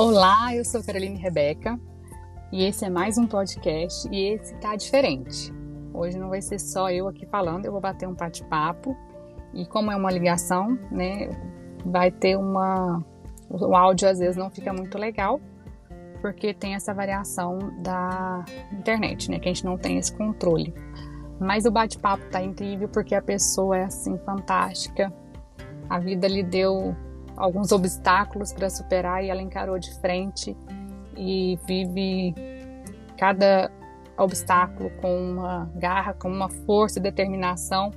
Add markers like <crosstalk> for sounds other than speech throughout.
Olá, eu sou Caroline Rebeca e esse é mais um podcast e esse tá diferente. Hoje não vai ser só eu aqui falando, eu vou bater um bate-papo e como é uma ligação, né, vai ter uma o áudio às vezes não fica muito legal porque tem essa variação da internet, né, que a gente não tem esse controle. Mas o bate-papo tá incrível porque a pessoa é assim fantástica. A vida lhe deu alguns obstáculos para superar e ela encarou de frente e vive cada obstáculo com uma garra, com uma força e determinação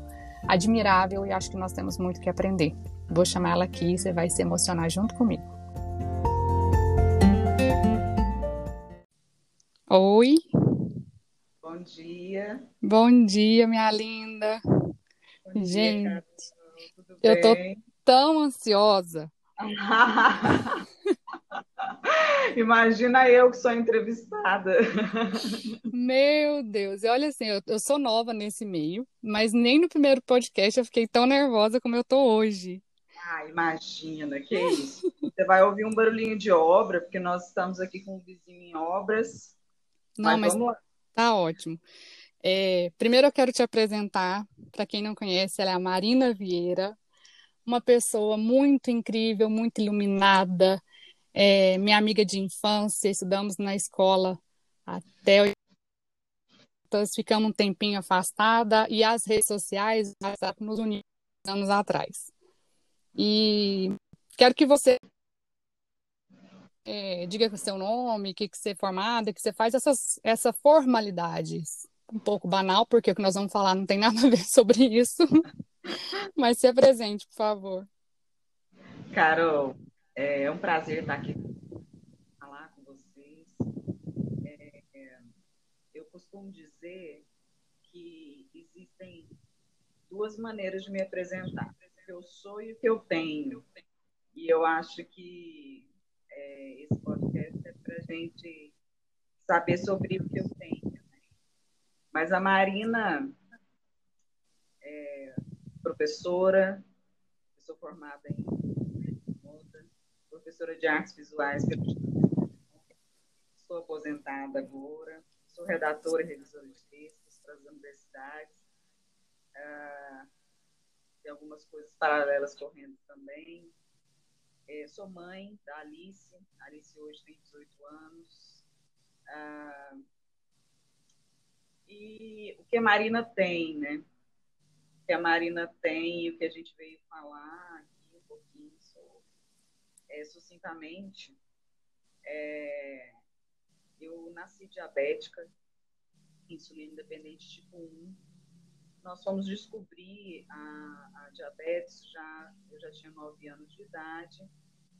admirável e acho que nós temos muito que aprender. Vou chamar ela aqui você vai se emocionar junto comigo. Oi. Bom dia. Bom dia, minha linda. Bom Gente, dia, Tudo eu tô? Tão ansiosa. <laughs> Imagina eu que sou entrevistada. Meu Deus, e olha assim, eu, eu sou nova nesse meio, mas nem no primeiro podcast eu fiquei tão nervosa como eu tô hoje. Ah, imagina, que isso. Você vai ouvir um barulhinho de obra, porque nós estamos aqui com um vizinho em obras. Não, Mas mas tá ótimo. É, primeiro eu quero te apresentar, para quem não conhece, ela é a Marina Vieira, uma pessoa muito incrível, muito iluminada, é, minha amiga de infância, estudamos na escola até nós ficamos um tempinho afastada e as redes sociais, nos uniu anos atrás. E quero que você é, diga o seu nome, o que, que você é formada, que você faz essas, essa formalidade. Um pouco banal, porque o que nós vamos falar não tem nada a ver <laughs> sobre isso. Mas se apresente, por favor. Carol, é um prazer estar aqui falar com vocês. É, é, eu costumo dizer que existem duas maneiras de me apresentar: o que eu sou e o que eu tenho. E eu acho que é, esse podcast é para a gente saber sobre o que eu tenho. né? Mas a Marina é professora, sou formada em professora de artes visuais pelo sou aposentada agora, sou redatora e revisora de textos para as universidades, ah, tem algumas coisas paralelas correndo também. É, sou mãe da Alice, a Alice hoje tem 18 anos. Ah, e o que a Marina tem, né? Que a Marina tem e o que a gente veio falar aqui um pouquinho sobre, é, sucintamente, é, eu nasci diabética, insulina independente tipo 1. Nós fomos descobrir a, a diabetes já, eu já tinha 9 anos de idade.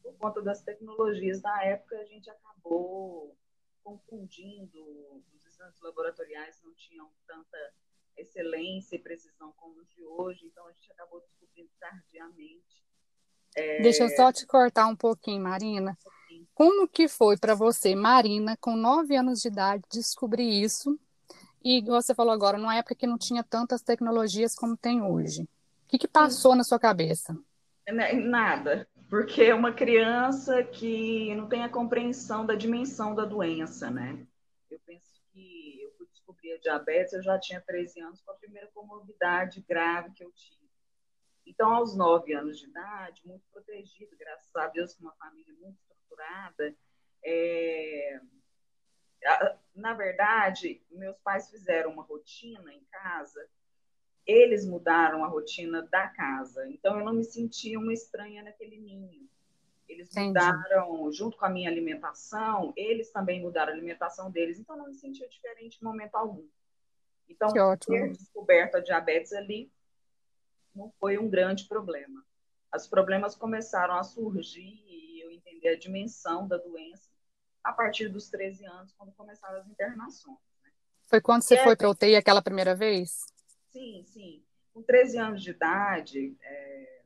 Por conta das tecnologias da época, a gente acabou confundindo, os exames laboratoriais não tinham tanta excelência e precisão como os de hoje, então a gente acabou descobrindo tardiamente. É, Deixa eu só te cortar um pouquinho, Marina. Como que foi para você, Marina, com 9 anos de idade, descobrir isso? E você falou agora, numa época que não tinha tantas tecnologias como tem hoje. O que, que passou na sua cabeça? Né, Nada, porque é uma criança que não tem a compreensão da dimensão da doença, né? Eu penso que descobrir a diabetes, eu já tinha 13 anos, com a primeira comorbidade grave que eu tive. Então, aos 9 anos de idade, muito protegido, graças a Deus, com uma família muito estruturada, é, na verdade, meus pais fizeram uma rotina em casa, eles mudaram a rotina da casa, então eu não me sentia uma estranha naquele ninho. Eles Entendi. mudaram, junto com a minha alimentação, eles também mudaram a alimentação deles, então não me sentia diferente em momento algum. Então, Que ótimo. ter descoberto a diabetes ali não foi um grande problema. Os problemas começaram a surgir e eu entender a dimensão da doença a partir dos 13 anos, quando começaram as internações. Foi quando você É. foi para UTI aquela primeira vez? Sim, sim. Com 13 anos de idade, é,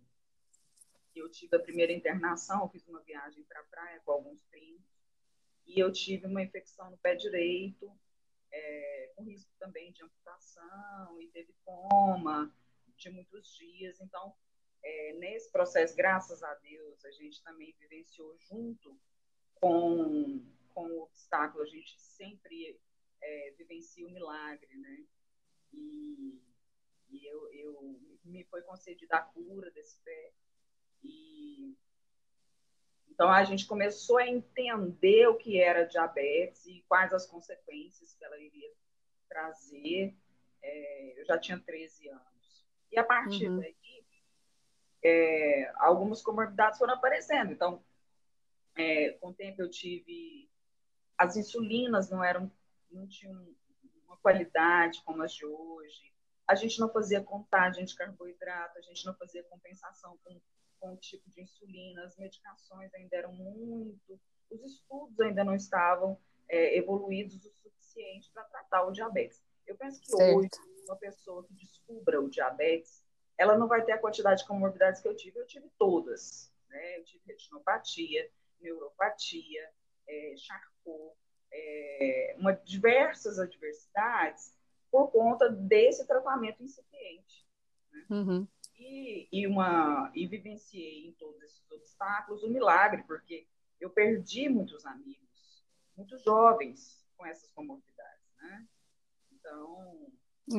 eu tive a primeira internação, eu fiz uma viagem para a praia com alguns primos, e eu tive uma infecção no pé direito, é, com risco também de amputação, e teve coma de muitos dias. Então, é, nesse processo, graças a Deus, a gente também vivenciou junto com, com o obstáculo, a gente sempre é, vivencia o milagre, né? E, e eu, eu, me foi concedida a cura desse pé. E, então, a gente começou a entender o que era diabetes e quais as consequências que ela iria trazer. É, eu já tinha 13 anos. E a partir uhum. daí, é, algumas comorbidades foram aparecendo. Então, é, com o tempo eu tive. As insulinas não eram. não tinham uma qualidade como as de hoje. A gente não fazia contagem de carboidrato, a gente não fazia compensação com, com tipo de insulina, as medicações ainda eram muito. Os estudos ainda não estavam é, evoluídos o suficiente para tratar o diabetes. Eu penso que certo. hoje, uma pessoa que descubra o diabetes, ela não vai ter a quantidade de comorbidades que eu tive. Eu tive todas. Né? Eu tive retinopatia, neuropatia, é, Charcot, é, uma, diversas adversidades por conta desse tratamento incipiente. Né? Uhum. E, e, uma, e vivenciei em todos esses obstáculos o um milagre, porque eu perdi muitos amigos, muitos jovens com essas comorbidades. Né? Então.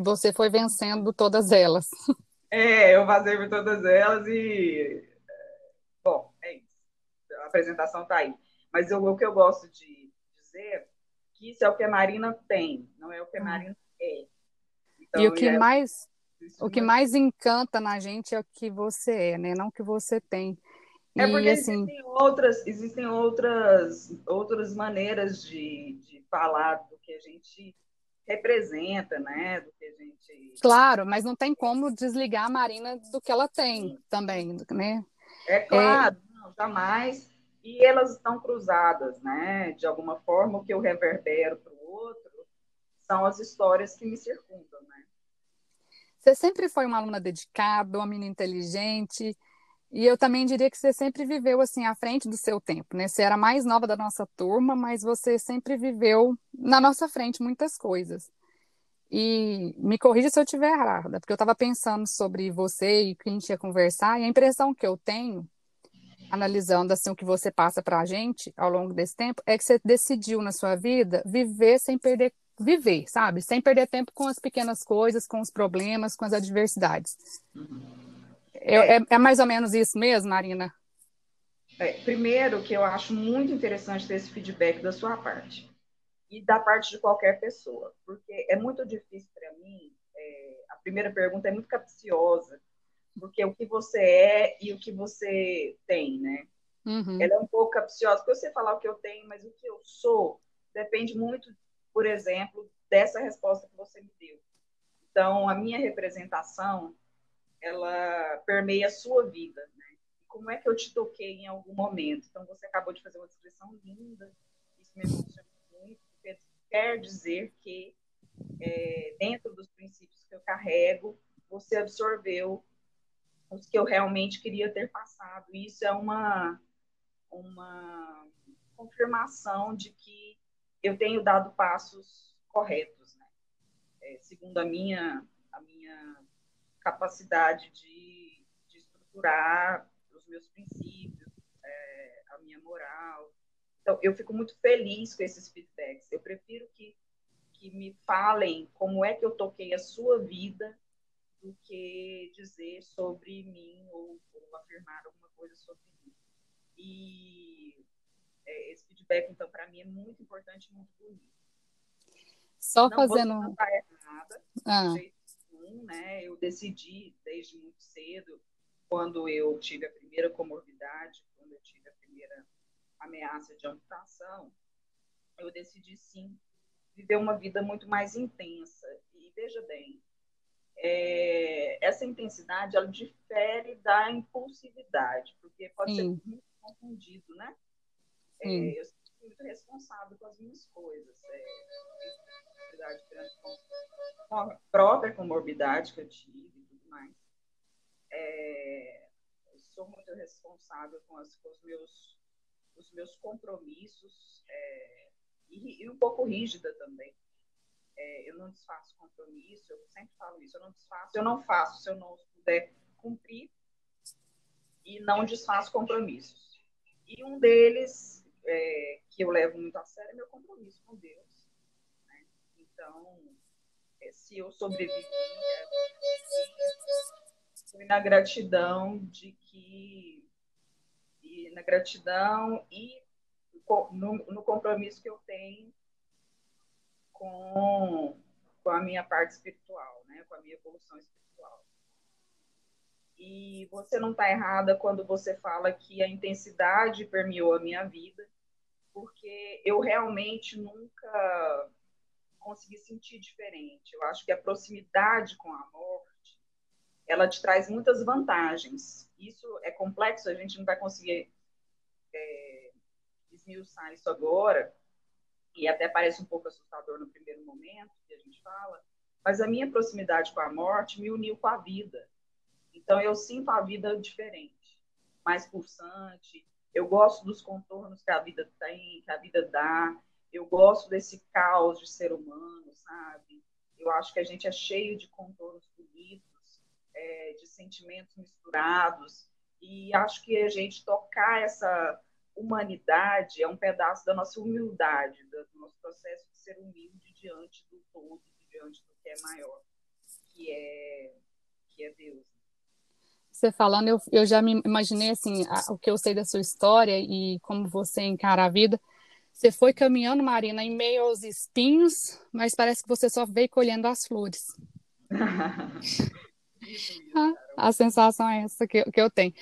Você foi vencendo todas elas. É, eu passei por todas elas e. Bom, é isso. A apresentação está aí. Mas eu, o que eu gosto de dizer que isso é o que a Marina tem, não é o que a hum. Marina é. Então, e o que é... mais. O que mais encanta na gente é o que você é, né? Não o que você tem. É porque assim... existem outras, existem outras, outras maneiras de, de falar do que a gente representa, né? Do que a gente. Claro, mas não tem como desligar a Marina do que ela tem Sim. também, né? É claro, é... Não, jamais. E elas estão cruzadas, né? De alguma forma, o que eu reverbero para o outro são as histórias que me circundam, né? Você sempre foi uma aluna dedicada, uma menina inteligente, e eu também diria que você sempre viveu assim à frente do seu tempo, né? Você era mais nova da nossa turma, mas você sempre viveu na nossa frente muitas coisas. E me corrija se eu estiver errada, porque eu estava pensando sobre você e o que a gente ia conversar, e a impressão que eu tenho, analisando assim o que você passa para a gente ao longo desse tempo, é que você decidiu na sua vida viver sem perder viver, sabe? Sem perder tempo com as pequenas coisas, com os problemas, com as adversidades. Uhum. É, é, é mais ou menos isso mesmo, Marina? É, primeiro, que eu acho muito interessante ter esse feedback da sua parte e da parte de qualquer pessoa, porque é muito difícil para mim. É, a primeira pergunta é muito capciosa, porque o que você é e o que você tem, né? Uhum. Ela é um pouco capciosa, porque você falar o que eu tenho, mas o que eu sou depende muito, por exemplo, dessa resposta que você me deu. Então, a minha representação ela permeia a sua vida, né? Como é que eu te toquei em algum momento? Então, você acabou de fazer uma descrição linda, isso me emociona muito, porque quer dizer que é, dentro dos princípios que eu carrego, você absorveu os que eu realmente queria ter passado. Isso é uma, uma confirmação de que eu tenho dado passos corretos, né? É, segundo a minha, a minha capacidade de, de estruturar os meus princípios, é, a minha moral. Então, eu fico muito feliz com esses feedbacks. Eu prefiro que, que me falem como é que eu toquei a sua vida do que dizer sobre mim ou, ou afirmar alguma coisa sobre mim. E esse feedback, então, para mim é muito importante e muito bonito. Só Não fazendo. Não errada, ah. de jeito né? Eu decidi desde muito cedo, quando eu tive a primeira comorbidade, quando eu tive a primeira ameaça de amputação, eu decidi sim viver uma vida muito mais intensa. E veja bem, é, essa intensidade ela difere da impulsividade, porque pode sim. ser muito confundido, né? É, eu sou muito responsável com as minhas coisas. É, com a própria comorbidade que eu tive e tudo mais. É, sou muito responsável com, as, com os, meus, os meus compromissos é, e, e, um pouco rígida também. É, eu não desfaço compromisso, eu sempre falo isso, eu não desfaço, eu não faço se eu não puder cumprir e não desfaço compromissos. E um deles é, que eu levo muito a sério é meu compromisso com Deus. Né? Então, é, se eu sobrevivi, foi na gratidão de que e na gratidão e no, no compromisso que eu tenho com, com a minha parte espiritual, né? com a minha evolução espiritual. E você não está errada quando você fala que a intensidade permeou a minha vida, porque eu realmente nunca consegui sentir diferente. Eu acho que a proximidade com a morte, ela te traz muitas vantagens. Isso é complexo, a gente não vai conseguir é, esmiuçar isso agora, e até parece um pouco assustador no primeiro momento que a gente fala, mas a minha proximidade com a morte me uniu com a vida. Então eu sinto a vida diferente, mais pulsante. Eu gosto dos contornos que a vida tem, que a vida dá. Eu gosto desse caos de ser humano, sabe? Eu acho que a gente é cheio de contornos bonitos, é, de sentimentos misturados. E acho que a gente tocar essa humanidade é um pedaço da nossa humildade, do nosso processo de ser humilde diante do todo, diante do que é maior, que é, que é Deus. Você falando, eu, eu já me imaginei assim, a, o que eu sei da sua história e como você encara a vida. Você foi caminhando, Marina, em meio aos espinhos, mas parece que você só veio colhendo as flores. a, <laughs> a sensação é essa que, que eu tenho.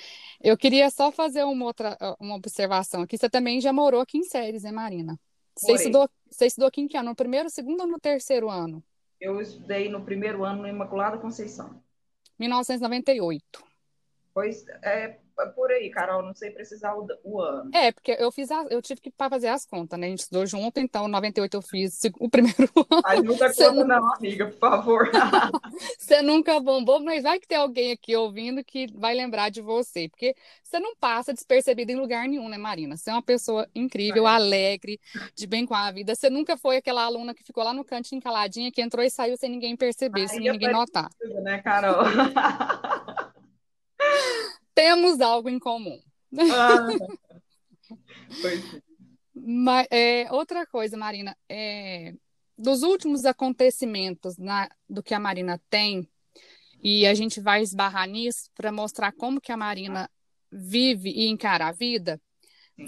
Eu queria só fazer uma outra uma observação aqui. Você também já morou aqui em Séries, né, Marina? Você estudou, você estudou aqui em que ano? No primeiro, segundo ou no terceiro ano? Eu estudei no primeiro ano no Imaculada Conceição. 1998. Pois é, por aí, Carol, não sei precisar o, o ano. É, porque eu fiz a, eu tive que fazer as contas, né? A gente estudou junto, então, em 98 eu fiz o primeiro <laughs> ano. Mas nunca conta não... não, amiga, por favor. <laughs> você nunca bombou, mas vai que tem alguém aqui ouvindo que vai lembrar de você, porque você não passa despercebido em lugar nenhum, né, Marina? Você é uma pessoa incrível, é. alegre, de bem com a vida. Você nunca foi aquela aluna que ficou lá no cantinho caladinha, que entrou e saiu sem ninguém perceber, Aí sem ninguém notar. Né, Carol? <laughs> Temos algo em comum. Ah, pois. Mas, é, outra coisa, Marina, é, dos últimos acontecimentos na, do que a Marina tem, e a gente vai esbarrar nisso para mostrar como que a Marina vive e encara a vida,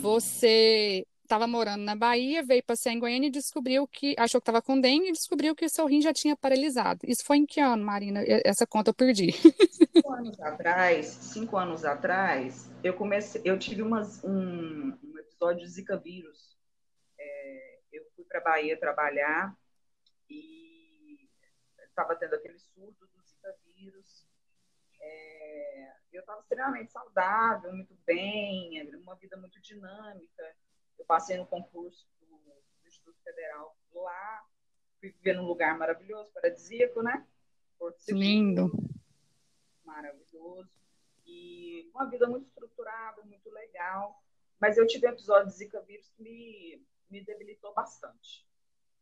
você estava morando na Bahia, veio passear em Goiânia e descobriu que, achou que estava com dengue e descobriu que o seu rim já tinha paralisado. Isso foi em que ano, Marina? Essa conta eu perdi. Cinco anos atrás, cinco anos atrás, eu comecei, eu tive umas, um, um episódio de Zika vírus. É, eu fui para Bahia trabalhar e estava tendo aquele surto do Zika vírus. É, eu estava extremamente saudável, muito bem, uma vida muito dinâmica eu passei no concurso do, do Instituto Federal lá, fui viver num lugar maravilhoso, paradisíaco, né? Porto Seguro, Lindo. Maravilhoso. E uma vida muito estruturada, muito legal. Mas eu tive um episódio de Zika vírus que me, me debilitou bastante.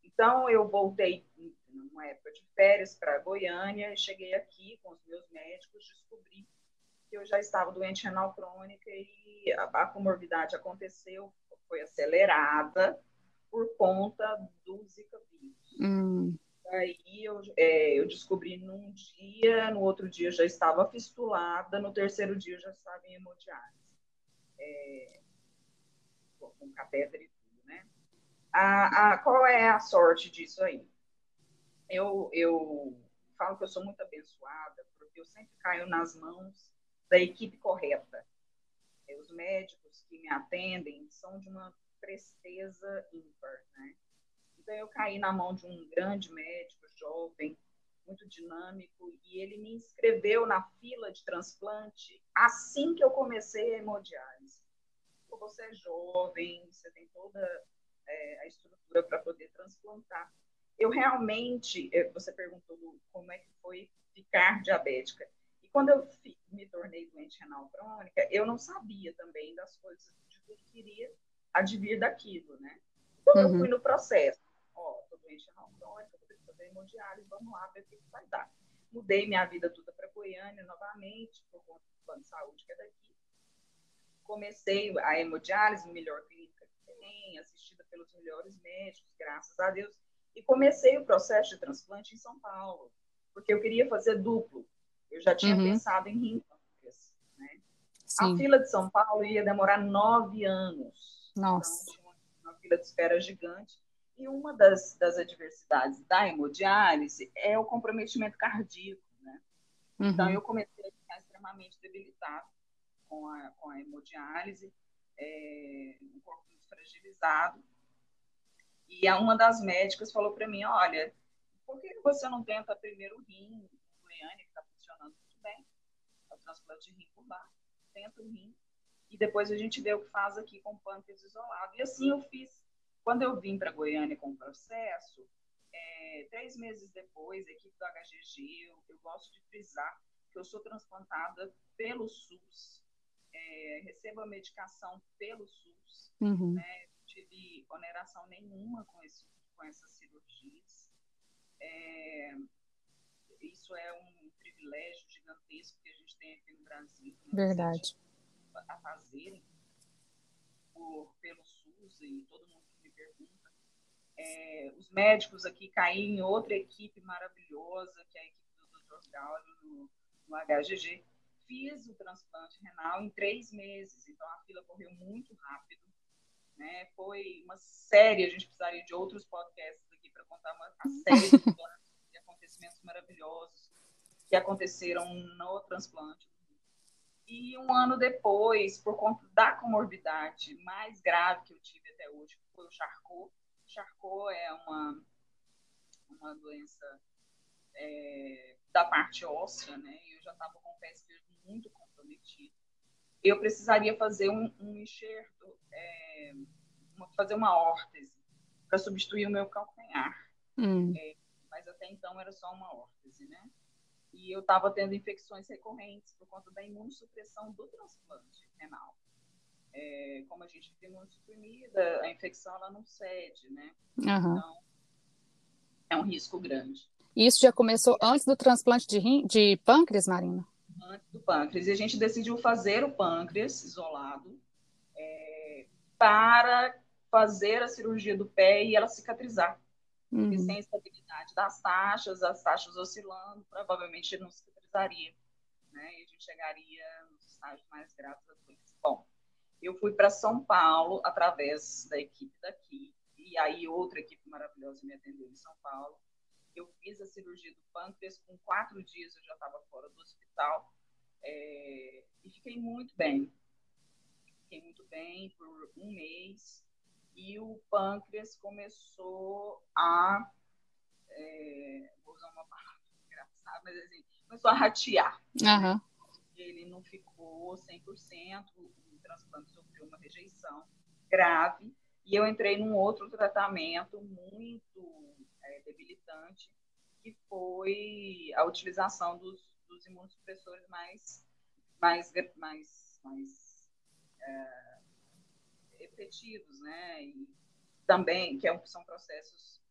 Então, eu voltei numa época de férias para Goiânia cheguei aqui com os meus médicos, descobri que eu já estava doente renal crônica e a, a comorbidade aconteceu, foi acelerada por conta do Zika vírus. Hum. Aí eu, é, eu descobri num dia, no outro dia eu já estava fistulada, no terceiro dia eu já estava em hemodiálise. É, com catéter e tudo, né? A, a, qual é a sorte disso aí? Eu, eu falo que eu sou muito abençoada, porque eu sempre caio nas mãos da equipe correta. Os médicos que me atendem são de uma presteza ímpar, né? Então eu caí na mão de um grande médico, jovem, muito dinâmico, e ele me inscreveu na fila de transplante assim que eu comecei a hemodiálise. Você é jovem, você tem toda é, a estrutura para poder transplantar. Eu realmente, é, você perguntou como é que foi ficar diabética. Quando eu me tornei doente renal crônica, eu não sabia também das coisas, que iria advir daquilo, né? Então, uhum. eu fui no processo. Ó, tô doente renal crônica, vou ter que fazer hemodiálise, vamos lá ver o que, que vai dar. Mudei minha vida toda para Goiânia novamente, por conta do plano de saúde que é daqui. Comecei a hemodiálise, melhor clínica que tem, assistida pelos melhores médicos, graças a Deus. E comecei o processo de transplante em São Paulo, porque eu queria fazer duplo. Eu já tinha uhum. pensado em rim né? A fila de São Paulo ia demorar nove anos. Nossa. Então, tinha uma, uma fila de espera gigante. E uma das, das adversidades da hemodiálise é o comprometimento cardíaco, né? Então, uhum. Então, eu comecei a ficar extremamente debilitado com a, com a hemodiálise, é, um corpo muito fragilizado. E uma das médicas falou para mim, olha, por que você não tenta primeiro o rim, Goiânia, que está bem, é o transplante de rim por baixo, tenta o rim, e depois a gente vê o que faz aqui com o pâncreas isolado. E assim eu fiz. Quando eu vim para Goiânia com o processo, é, três meses depois, a equipe do HGG, eu, eu gosto de frisar que eu sou transplantada pelo SUS, é, recebo a medicação pelo SUS, uhum. né? tive oneração nenhuma com, esse, com essas cirurgias. É, isso é um privilégio gigantesco que a gente tem aqui no Brasil. Né? Verdade. A fazerem por, pelo SUS e todo mundo que me pergunta. É, os médicos aqui caíram em outra equipe maravilhosa, que é a equipe do Dr. Gaudio no, no HGG. Fiz o transplante renal em três meses, então a fila correu muito rápido. Né? Foi uma série, a gente precisaria de outros podcasts aqui para contar uma, a série de <laughs> acontecimentos maravilhosos que aconteceram no transplante. E um ano depois, por conta da comorbidade mais grave que eu tive até hoje, foi o Charcot. Charcot é uma, uma doença é, da parte óssea, né? Eu já estava com o pé esquerdo muito comprometido. Eu precisaria fazer um, um enxerto, é, uma, fazer uma órtese para substituir o meu calcanhar. Hum. É, mas até então era só uma órtese, né? E eu estava tendo infecções recorrentes por conta da imunossupressão do transplante renal. É, como a gente fica imunossuprimida, a infecção ela não cede, né? Uhum. Então, é um risco grande. E isso já começou antes do transplante de, rim, de pâncreas, Marina? Antes do pâncreas. E a gente decidiu fazer o pâncreas isolado é, para fazer a cirurgia do pé e ela cicatrizar. Uhum. Porque sem estabilidade das taxas, as taxas oscilando, provavelmente não cicatrizaria. Né? E a gente chegaria nos estágios mais graves da doença. Bom, eu fui para São Paulo através da equipe daqui, e aí outra equipe maravilhosa me atendeu em São Paulo eu fiz a cirurgia do pâncreas, com quatro dias eu já estava fora do hospital é, e fiquei muito bem. Fiquei muito bem por um mês e o pâncreas começou a. É, vou usar uma palavra engraçada, mas assim, começou a ratear. Uhum. Ele não ficou 100%, o transplante sofreu uma rejeição grave e eu entrei num outro tratamento muito é, debilitante, que foi a utilização dos, dos imunossupressores mais, mais, mais, mais é, efetivos, né? E também, que é, são processos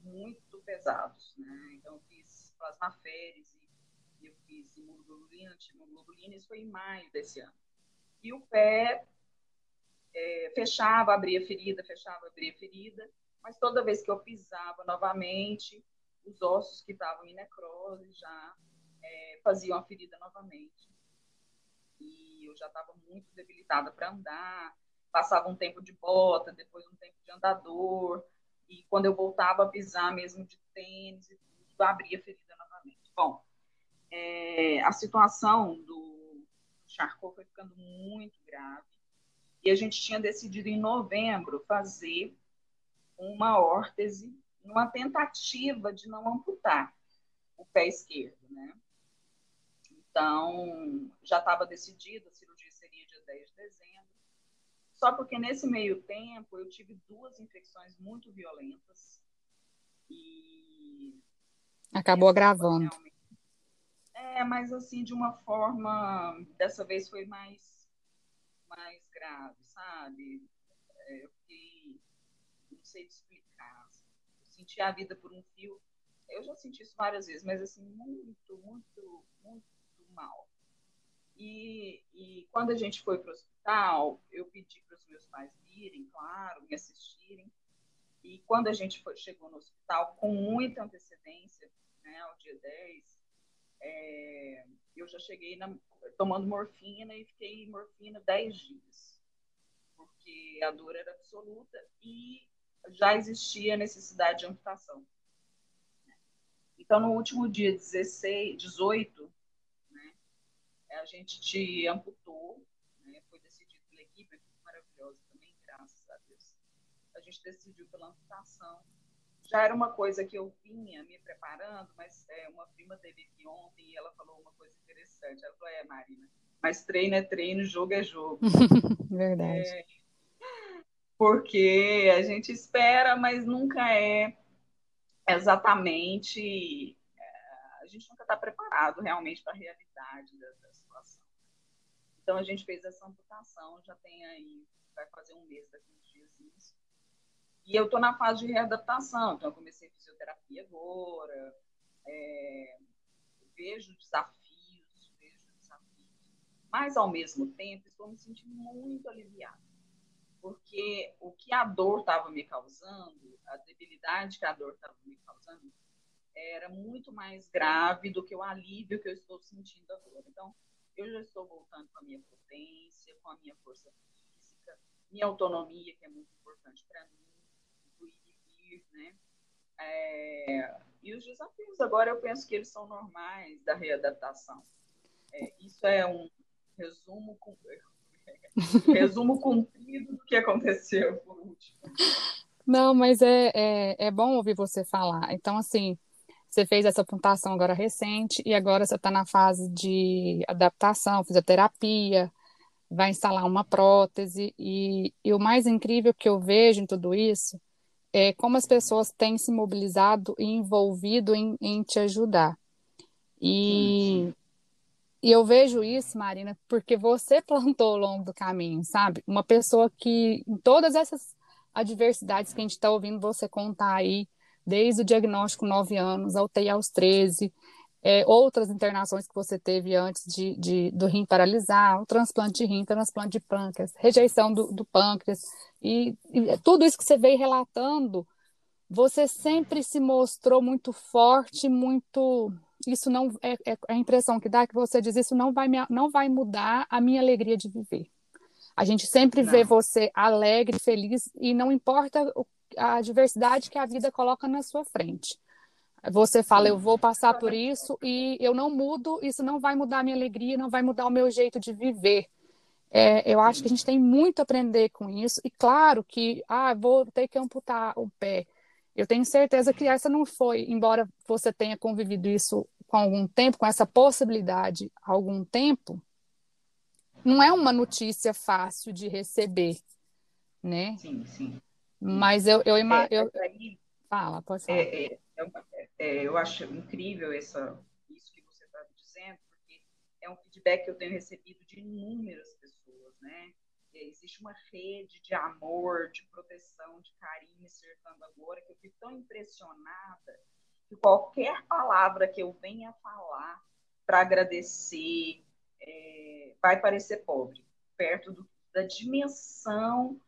muito pesados, né? Então, eu fiz plasmaférese, eu fiz imunoglobulina, imunoglobulina, isso foi em maio desse ano. E o pé é, fechava, abria ferida, fechava, abria ferida, mas toda vez que eu pisava novamente, os ossos que estavam em necrose já é, faziam a ferida novamente. E eu já estava muito debilitada para andar, passava um tempo de bota, depois um tempo de andador, e quando eu voltava a pisar mesmo de tênis e tudo, abria a ferida novamente. Bom, é, a situação do Charcot foi ficando muito grave, e a gente tinha decidido em novembro fazer uma órtese numa tentativa de não amputar o pé esquerdo, né? Então, já estava decidido, a cirurgia seria dia 10 de dezembro. Só porque nesse meio tempo eu tive duas infecções muito violentas e acabou agravando. É, mas assim de uma forma, dessa vez foi mais mais grave, sabe? É, eu fiquei sei explicar. Assim. Sentir a vida por um fio, eu já senti isso várias vezes, mas assim, muito, muito, muito mal. E, e quando a gente foi para o hospital, eu pedi para os meus pais virem, claro, me assistirem. E quando a gente foi, chegou no hospital, com muita antecedência, né, ao dia 10, é, eu já cheguei na, tomando morfina e fiquei morfina 10 dias, porque a dor era absoluta e já existia necessidade de amputação. Então, no último dia 16, 18, né, a gente te amputou, né, foi decidido pela equipe, maravilhosa também, graças a Deus. A gente decidiu pela amputação. Já era uma coisa que eu vinha me preparando, mas é, uma prima teve aqui ontem e ela falou uma coisa interessante. Ela falou: É, Marina, mas treino é treino, jogo é jogo. <laughs> Verdade. É, porque a gente espera, mas nunca é exatamente. É, a gente nunca está preparado realmente para a realidade da. Então a gente fez essa amputação, já tem aí, vai fazer um mês daqui uns dias isso. E eu estou na fase de readaptação, então eu comecei fisioterapia agora, é, vejo desafios, vejo desafios, mas ao mesmo tempo estou me sentindo muito aliviada porque o que a dor estava me causando, a debilidade que a dor estava me causando, era muito mais grave do que o alívio que eu estou sentindo agora. Então, eu já estou voltando com a minha potência, com a minha força física, minha autonomia, que é muito importante para mim, ir né? É, e os desafios, agora eu penso que eles são normais da readaptação. É, isso é um resumo com, <laughs> Resumo comprido do que aconteceu por último. Não, mas é, é, é bom ouvir você falar. Então, assim, você fez essa pontuação agora recente e agora você está na fase de adaptação, fisioterapia, vai instalar uma prótese. E, e o mais incrível que eu vejo em tudo isso é como as pessoas têm se mobilizado e envolvido em, em te ajudar. E. E eu vejo isso, Marina, porque você <laughs> plantou ao longo do caminho, sabe? Uma pessoa que, em todas essas adversidades que a gente está ouvindo você contar aí, desde o diagnóstico 9 anos, a UTI aos 13, é, outras internações que você teve antes de, de, do rim paralisar, o transplante de rim, transplante de pâncreas, rejeição do, do pâncreas, e, e tudo isso que você veio relatando, você sempre se mostrou muito forte, muito isso não é, é, a impressão que dá é que você diz isso não vai me, não vai mudar a minha alegria de viver. A gente sempre não. vê você alegre, feliz e não importa a adversidade que a vida coloca na sua frente. Você fala, eu vou passar por isso e eu não mudo, isso não vai mudar a minha alegria, não vai mudar o meu jeito de viver. É, eu acho que a gente tem muito a aprender com isso. E claro que, ah, vou ter que amputar o pé. Eu tenho certeza que essa não foi, embora você tenha convivido isso com algum tempo, com essa possibilidade há algum tempo, não é uma notícia fácil de receber, né? Sim, sim. Mas eu, eu, é, eu... Aí, fala, pode falar. É, é, é, é, eu acho incrível essa, isso que você está dizendo, porque é um feedback que eu tenho recebido de inúmeras pessoas, né? existe uma rede de amor, de proteção, de carinho me cercando agora, que eu fico tão impressionada que qualquer palavra que eu venha falar para agradecer é, vai parecer pobre, perto do, da dimensão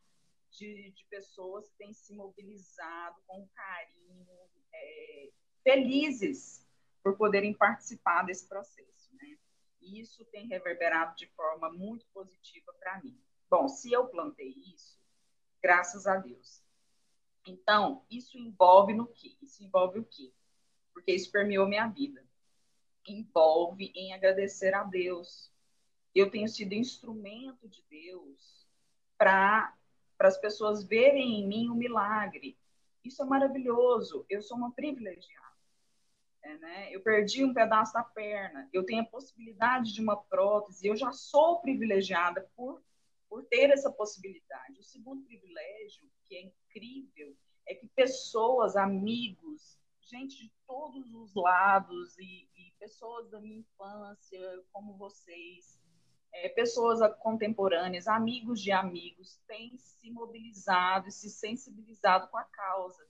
de, de, pessoas que têm se mobilizado com carinho, é, felizes por poderem participar desse processo. Né? E isso tem reverberado de forma muito positiva para mim. Bom, se eu plantei isso, graças a Deus. Então, isso envolve no quê? Isso envolve o quê? Porque isso permeou minha vida. Envolve em agradecer a Deus. Eu tenho sido instrumento de Deus para as pessoas verem em mim o um milagre. Isso é maravilhoso. Eu sou uma privilegiada. É, né? Eu perdi um pedaço da perna. Eu tenho a possibilidade de uma prótese. Eu já sou privilegiada por por ter essa possibilidade. O segundo privilégio, que é incrível, é que pessoas, amigos, gente de todos os lados e, e pessoas da minha infância, como vocês, é, pessoas contemporâneas, amigos de amigos, têm se mobilizado e se sensibilizado com a causa.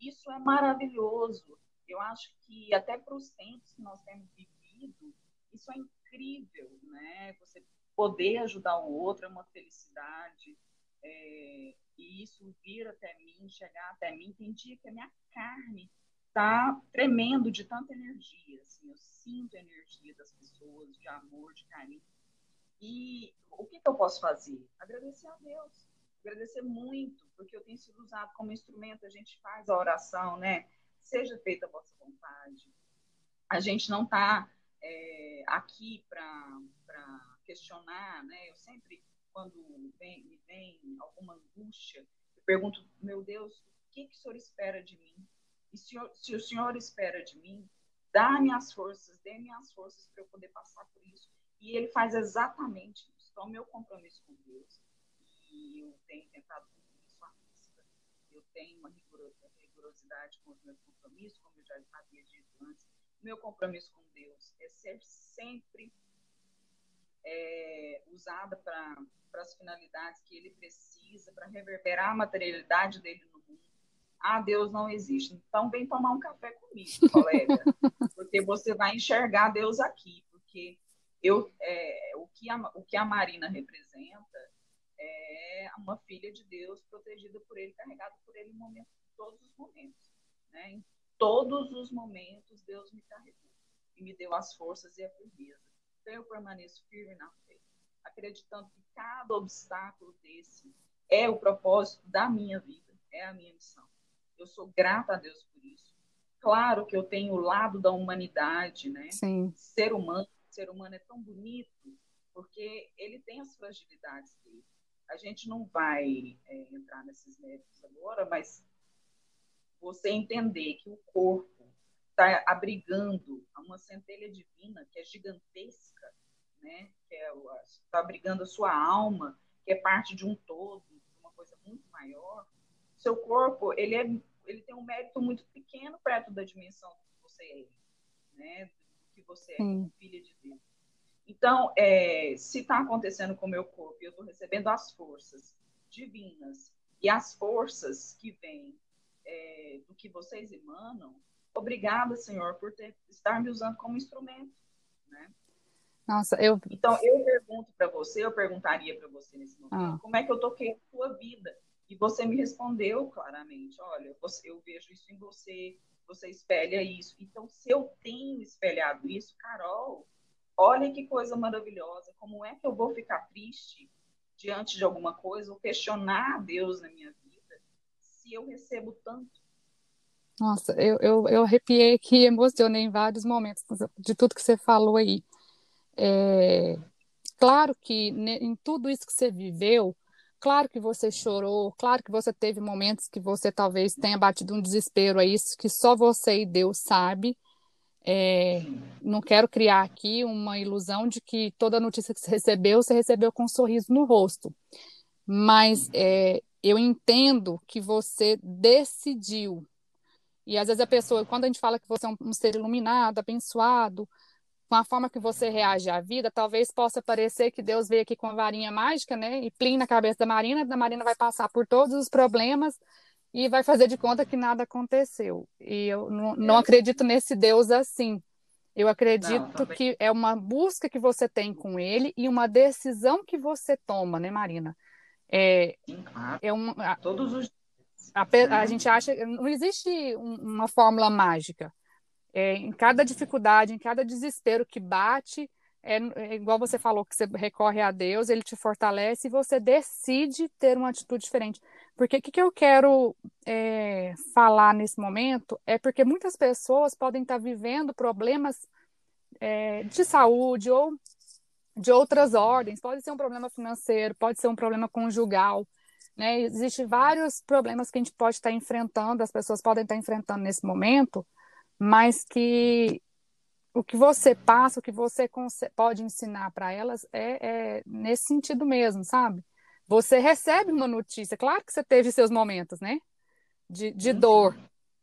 Isso é maravilhoso. Eu acho que até para os tempos que nós temos vivido, isso é incrível, né? Você poder ajudar o outro é uma felicidade. É, e isso vir até mim, chegar até mim, tem dia que a minha carne está tremendo de tanta energia. Assim, eu sinto a energia das pessoas, de amor, de carinho. E o que, que eu posso fazer? Agradecer a Deus. Agradecer muito, porque eu tenho sido usado como instrumento. A gente faz a oração, né? Seja feita a vossa vontade. A gente não está é, aqui para questionar, né? Eu sempre, quando vem, me vem alguma angústia, eu pergunto, meu Deus, o que, que o Senhor espera de mim? E se, se o Senhor espera de mim, dá-me as forças, dê-me as forças para eu poder passar por isso. E ele faz exatamente isso. Então, meu compromisso com Deus, e eu tenho tentado cumprir isso à risca. Eu tenho uma rigorosidade com os meus compromissos, como eu já havia dito antes. Meu compromisso com Deus é ser sempre é, usada para as finalidades que ele precisa, para reverberar a materialidade dele no mundo ah, Deus não existe. Então vem tomar um café comigo, colega, <laughs> porque você vai enxergar Deus aqui, porque eu, é, o, que a, o que a Marina representa é uma filha de Deus protegida por Ele, carregada por Ele em momento, todos os momentos. Né? Em todos os momentos Deus me carregou e me deu as forças e a firmeza. Então eu permaneço firme na fé, acreditando que cada obstáculo desse é o propósito da minha vida, é a minha missão. Eu sou grata a Deus por isso. Claro que eu tenho o lado da humanidade, né? Sim. Ser humano, ser humano é tão bonito porque ele tem as fragilidades dele. A gente não vai é, entrar nesses méritos agora, mas você entender que o corpo está abrigando uma centelha divina que é gigantesca, né? Que é está abrigando a sua alma, que é parte de um todo, uma coisa muito maior. Seu corpo ele é ele tem um mérito muito pequeno perto da dimensão que você é, né? Que você é, filha de Deus. Então, é, se está acontecendo com o meu corpo e eu estou recebendo as forças divinas e as forças que vêm é, do que vocês emanam, obrigada, Senhor, por ter, estar me usando como instrumento, né? Nossa, eu... Então, eu pergunto para você, eu perguntaria para você nesse momento, ah. como é que eu toquei a sua vida? E você me respondeu claramente: olha, eu vejo isso em você, você espelha isso. Então, se eu tenho espelhado isso, Carol, olha que coisa maravilhosa. Como é que eu vou ficar triste diante de alguma coisa ou questionar a Deus na minha vida se eu recebo tanto? Nossa, eu, eu, eu arrepiei aqui, <laughs> emocionei em vários momentos de tudo que você falou aí. É, claro que em tudo isso que você viveu, Claro que você chorou, claro que você teve momentos que você talvez tenha batido um desespero a isso, que só você e Deus sabe. É, não quero criar aqui uma ilusão de que toda notícia que você recebeu, você recebeu com um sorriso no rosto. Mas é, eu entendo que você decidiu. E às vezes a pessoa, quando a gente fala que você é um, um ser iluminado, abençoado, com a forma que você reage à vida, talvez possa parecer que Deus veio aqui com a varinha mágica, né? E plim na cabeça da Marina, a Marina vai passar por todos os problemas e vai fazer de conta que nada aconteceu. E eu não, não acredito nesse Deus assim. Eu acredito não, que é uma busca que você tem com ele e uma decisão que você toma, né, Marina? É, Sim, claro. é um, a, Todos os a, a, gente acha não existe uma fórmula mágica é, em cada dificuldade, em cada desespero que bate, é, é, igual você falou, que você recorre a Deus, ele te fortalece e você decide ter uma atitude diferente. Porque o que, que eu quero é, falar nesse momento é porque muitas pessoas podem estar vivendo problemas é, de saúde ou de outras ordens, pode ser um problema financeiro, pode ser um problema conjugal, né? Existem vários problemas que a gente pode estar enfrentando, as pessoas podem estar enfrentando nesse momento, mas que o que você passa, o que você pode ensinar para elas é, é, nesse sentido mesmo, sabe? Você recebe uma notícia, claro que você teve seus momentos, né? De, de dor,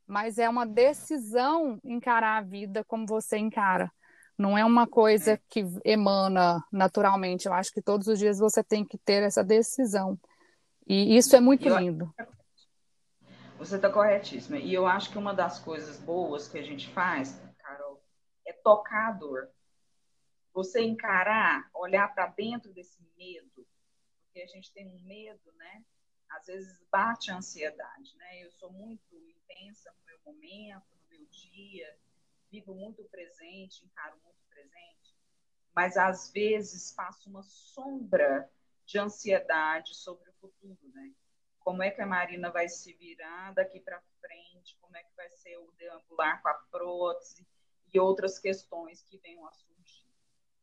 mas é uma decisão encarar a vida como você encara. Não é uma coisa é. que emana naturalmente. Eu acho que todos os dias você tem que ter essa decisão. E isso é muito lindo. Você está corretíssima. E eu acho que uma das coisas boas que a gente faz, Carol, é tocar a dor. você encarar, olhar para dentro desse medo, porque a gente tem um medo, né? Às vezes bate a ansiedade, né? Eu sou muito intensa no meu momento, no meu dia, vivo muito presente, encaro muito presente, mas às vezes faço uma sombra de ansiedade sobre o futuro, né? Como é que a Marina vai se virar daqui para frente? Como é que vai ser o deambular com a prótese e outras questões que venham a surgir?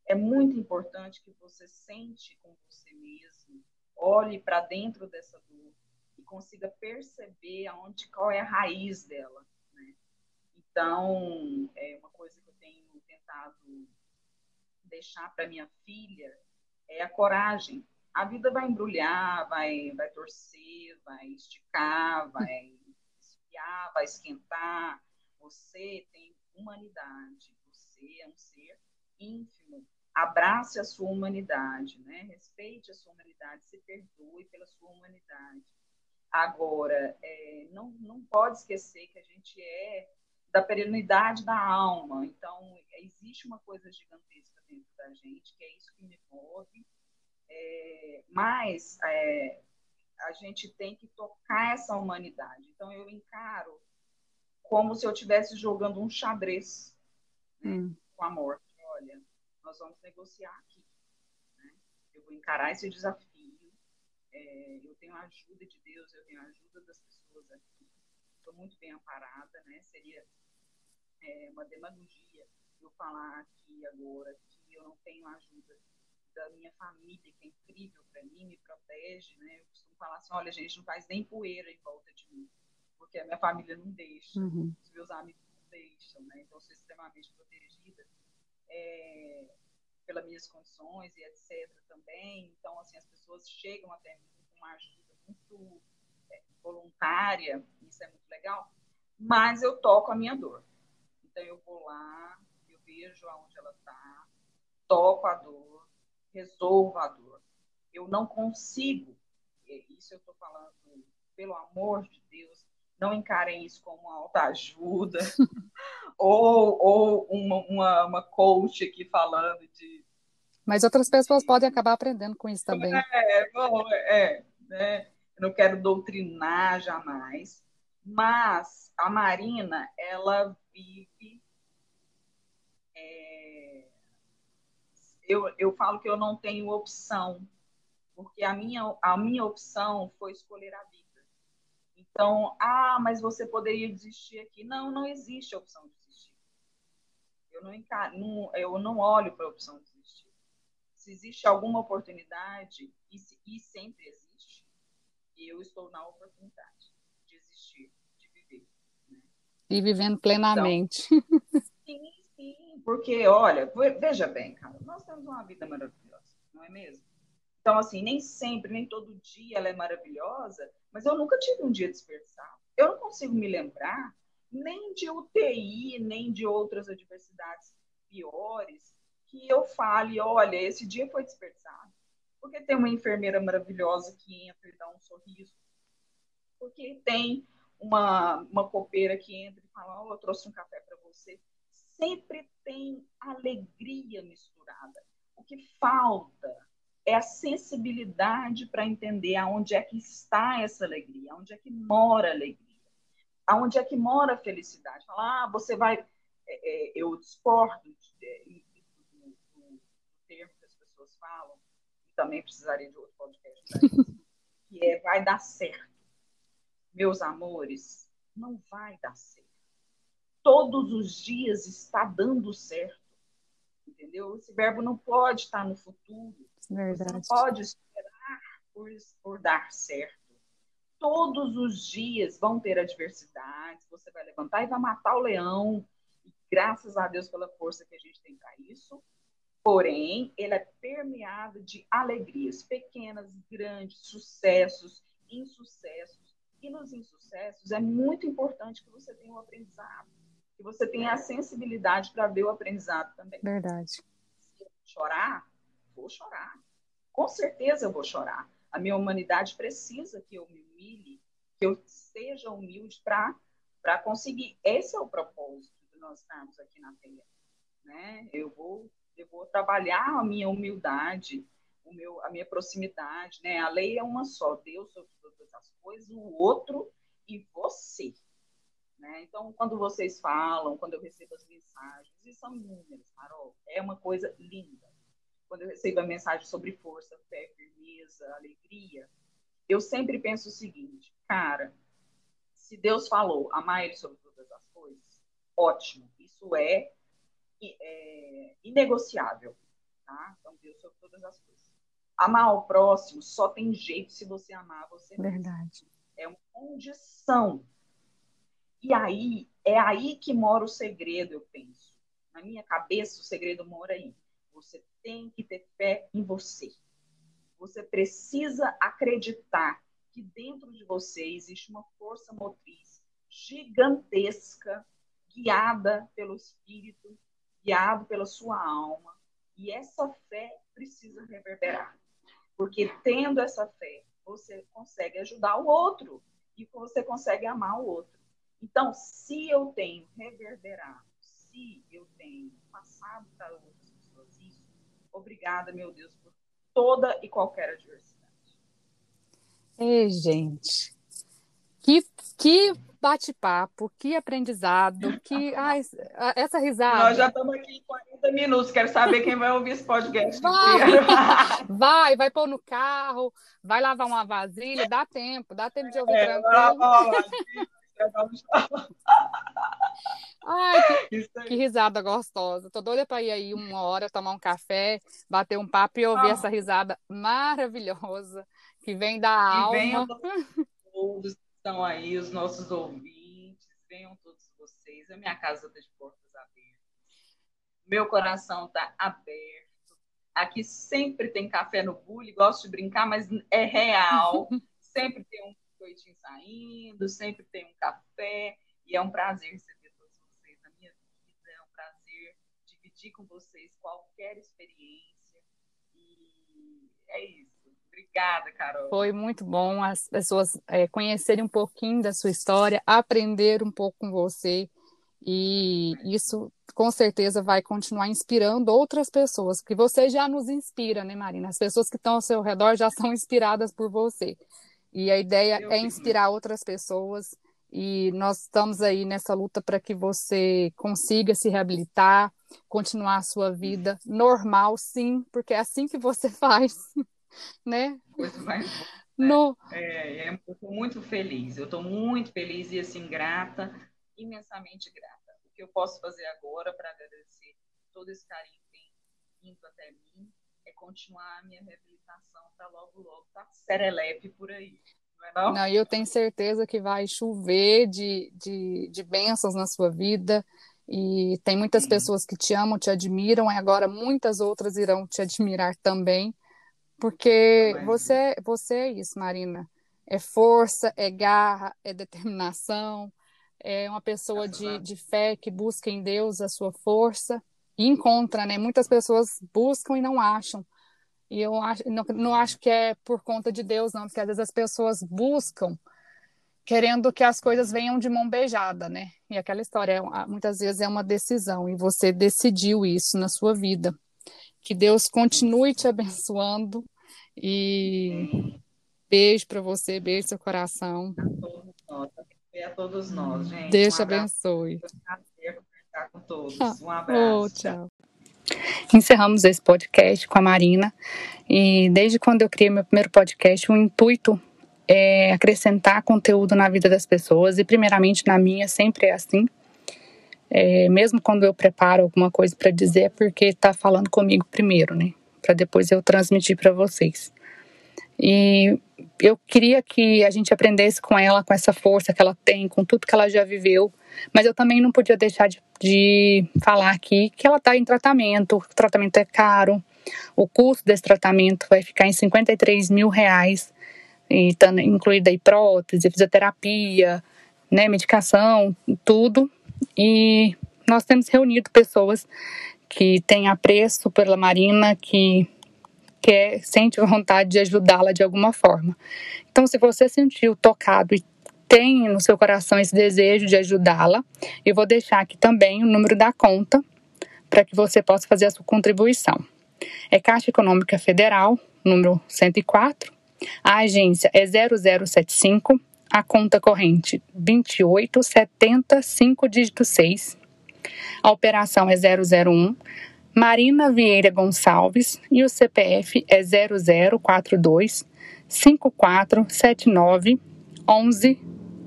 É muito importante que você sente com você mesmo, olhe para dentro dessa dor e consiga perceber aonde qual é a raiz dela. Né? Então, é uma coisa que eu tenho tentado deixar para minha filha é a coragem. A vida vai embrulhar, vai, vai torcer, vai esticar, vai esfriar, vai esquentar. Você tem humanidade, você é um ser ínfimo. Abrace a sua humanidade, né? Respeite a sua humanidade, se perdoe pela sua humanidade. Agora, é, não, não pode esquecer que a gente é da perenidade da alma. Então, existe uma coisa gigantesca dentro da gente, que é isso que me move. É, mas é, a gente tem que tocar essa humanidade. Então, eu encaro como se eu estivesse jogando um xadrez né, hum. com a morte. Olha, nós vamos negociar aqui. Né? Eu vou encarar esse desafio. É, eu tenho a ajuda de Deus, eu tenho a ajuda das pessoas aqui. Estou muito bem amparada, né? Seria é, uma demagogia eu falar aqui agora que eu não tenho ajuda da minha família, que é incrível para mim, me protege, né? Eu costumo falar assim, olha, gente, não faz nem poeira em volta de mim, porque a minha família não deixa, uhum. os meus amigos não deixam, né? Então, eu sou extremamente protegida é, pelas minhas condições e etc. também. Então, assim, as pessoas chegam até mim com uma ajuda muito é, voluntária, isso é muito legal, mas eu toco a minha dor. Então eu vou lá, eu vejo aonde ela está, toco a dor, resolvo a dor. Eu não consigo, isso eu estou falando pelo amor de Deus, não encarem isso como uma autoajuda <laughs> ou, ou uma, uma, uma coach aqui falando de. Mas outras pessoas podem acabar aprendendo com isso também. É, bom, é, né? Eu não quero doutrinar jamais, mas a Marina, ela vive. É, eu, eu falo que eu não tenho opção, porque a minha, a minha opção foi escolher a vida. Então, ah, mas você poderia desistir aqui. Não, não existe a opção de desistir. Eu não, não, eu não olho para a opção de desistir. Se existe alguma oportunidade, e, e sempre existe, eu estou na oportunidade de existir e vivendo plenamente. Então, sim, porque, olha, veja bem, cara, nós temos uma vida maravilhosa, não é mesmo? Então, assim, nem sempre, nem todo dia ela é maravilhosa, mas eu nunca tive um dia desperdiçado. Eu não consigo me lembrar nem de UTI, nem de outras adversidades piores, que eu fale, olha, esse dia foi desperdiçado. Porque tem uma enfermeira maravilhosa que entra e dá um sorriso. Porque tem uma, uma copeira que entra e fala, oh, eu trouxe um café para você. Sempre tem alegria misturada. O que falta é a sensibilidade para entender aonde é que está essa alegria, aonde é que mora a alegria, aonde é que mora a felicidade. Falar, ah, você vai... É, é, eu discordo de, do, do, termo que as pessoas falam, e também precisaria de outro podcast <laughs> que é vai dar certo meus amores, não vai dar certo. Todos os dias está dando certo. Entendeu? Esse verbo não pode estar no futuro. Verdade. Você não pode esperar por, por dar certo. Todos os dias vão ter adversidades. Você vai levantar e vai matar o leão. E graças a Deus pela força que a gente tem para isso. Porém, ele é permeado de alegrias pequenas, grandes, sucessos, insucessos e nos insucessos é muito importante que você tenha um aprendizado, que você tenha a sensibilidade para ver o aprendizado também. Verdade. Se eu chorar, vou chorar. Com certeza eu vou chorar. A minha humanidade precisa que eu me humilhe, que eu seja humilde para conseguir. Esse é o propósito de nós estarmos aqui na Terra. Né? Eu vou Eu vou trabalhar a minha humildade, o meu, a minha proximidade, né? A lei é uma só, Deus sobre todas as coisas, o outro e você. Né? Então, quando vocês falam, quando eu recebo as mensagens, e são inúmeras, Carol, é uma coisa linda. Quando eu recebo a mensagem sobre força, fé, firmeza, alegria, eu sempre penso o seguinte, cara, se Deus falou, amar Ele sobre todas as coisas, ótimo, isso é, é inegociável, tá? Então, Deus sobre todas as coisas. Amar o próximo só tem jeito se você amar você mesmo. Verdade. É uma condição. E aí, é aí que mora o segredo, eu penso. Na minha cabeça, o segredo mora aí. Você tem que ter fé em você. Você precisa acreditar que dentro de você existe uma força motriz gigantesca, guiada pelo Espírito, guiado pela sua alma. E essa fé precisa reverberar. Porque tendo essa fé, você consegue ajudar o outro e você consegue amar o outro. Então, se eu tenho reverberado, se eu tenho passado para outras pessoas isso, obrigada, meu Deus, por toda e qualquer adversidade. Ei, gente, que, que bate-papo, que aprendizado, que <laughs> ai, essa risada. Nós já estamos aqui em 40 minutos, quero saber quem vai ouvir esse podcast. Vai, <laughs> vai, vai pôr no carro, vai lavar uma vasilha, dá tempo, dá tempo de ouvir é, tranquilo. <laughs> Ai, que, <laughs> que, risada gostosa. Tô doida para ir aí uma hora, tomar um café, bater um papo e ouvir ah. essa risada maravilhosa que vem da e alma. Venham <laughs> todos estão aí, os nossos ouvintes, venham todos vocês. A minha casa está de portas abertas. Meu coração está aberto. Aqui sempre tem café no bule, gosto de brincar, mas é real. <laughs> sempre tem um coitinho saindo, sempre tem um café. E é um prazer receber todos vocês na minha vida. É um prazer dividir com vocês qualquer experiência. E é isso. Obrigada, Carol. Foi muito bom as pessoas é, conhecerem um pouquinho da sua história, aprender um pouco com você. E isso com certeza vai continuar inspirando outras pessoas, porque você já nos inspira, né, Marina? As pessoas que estão ao seu redor já <laughs> são inspiradas por você. E a ideia é inspirar outras pessoas. E nós estamos aí nessa luta para que você consiga se reabilitar, continuar a sua vida normal, sim, porque é assim que você <laughs> faz né? Coisa mais boa, né? no... É, é, eu estou muito feliz, eu estou muito feliz e assim grata, imensamente grata. O que eu posso fazer agora para agradecer todo esse carinho que tem vindo até mim continuar a minha reabilitação para logo, logo tá serelepe por aí. Não, é não? não, eu tenho certeza que vai chover de, de, de bênçãos na sua vida. E tem muitas Sim. pessoas que te amam, te admiram, e agora muitas outras irão te admirar também. Porque você, você é isso, Marina. É força, é garra, é determinação, é uma pessoa de, de fé que busca em Deus a sua força e encontra, né? Muitas pessoas buscam e não acham. E eu acho, não, não acho que é por conta de Deus, não, porque às vezes as pessoas buscam querendo que as coisas venham de mão beijada, né? E aquela história, é muitas vezes é uma decisão, e você decidiu isso na sua vida. Que Deus continue te abençoando e beijo para você, beijo seu coração. A todos nós, gente. Deus te abençoe. Com todos. Um abraço. Oh, tchau. Encerramos esse podcast com a Marina. E desde quando eu criei meu primeiro podcast, o intuito é acrescentar conteúdo na vida das pessoas. E, primeiramente, na minha, sempre é assim. É, mesmo quando eu preparo alguma coisa para dizer, é porque está falando comigo primeiro, né? Para depois eu transmitir para vocês. E eu queria que a gente aprendesse com ela, com essa força que ela tem, com tudo que ela já viveu. Mas eu também não podia deixar de, de falar aqui que ela está em tratamento, o tratamento é caro, o custo desse tratamento vai ficar em 53 mil reais, e tá incluída aí prótese, fisioterapia, né, medicação, tudo. E nós temos reunido pessoas que têm apreço pela Marina, que quer, sente vontade de ajudá-la de alguma forma. Então, se você sentiu tocado e tem no seu coração esse desejo de ajudá-la, eu vou deixar aqui também o número da conta para que você possa fazer a sua contribuição. É Caixa Econômica Federal, número 104, a agência é 0075, a conta corrente 28705 dígito 6. A operação é 001, Marina Vieira Gonçalves e o CPF é 0042 5479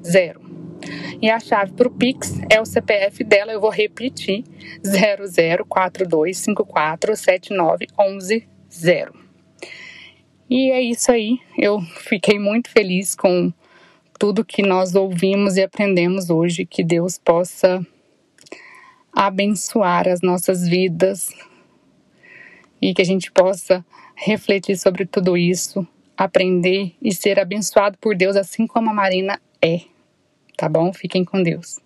110. E a chave para o Pix é o CPF dela, eu vou repetir: 004254791110. E é isso aí. Eu fiquei muito feliz com tudo que nós ouvimos e aprendemos hoje. Que Deus possa abençoar as nossas vidas e que a gente possa refletir sobre tudo isso, aprender e ser abençoado por Deus, assim como a Marina é. Tá bom? Fiquem com Deus.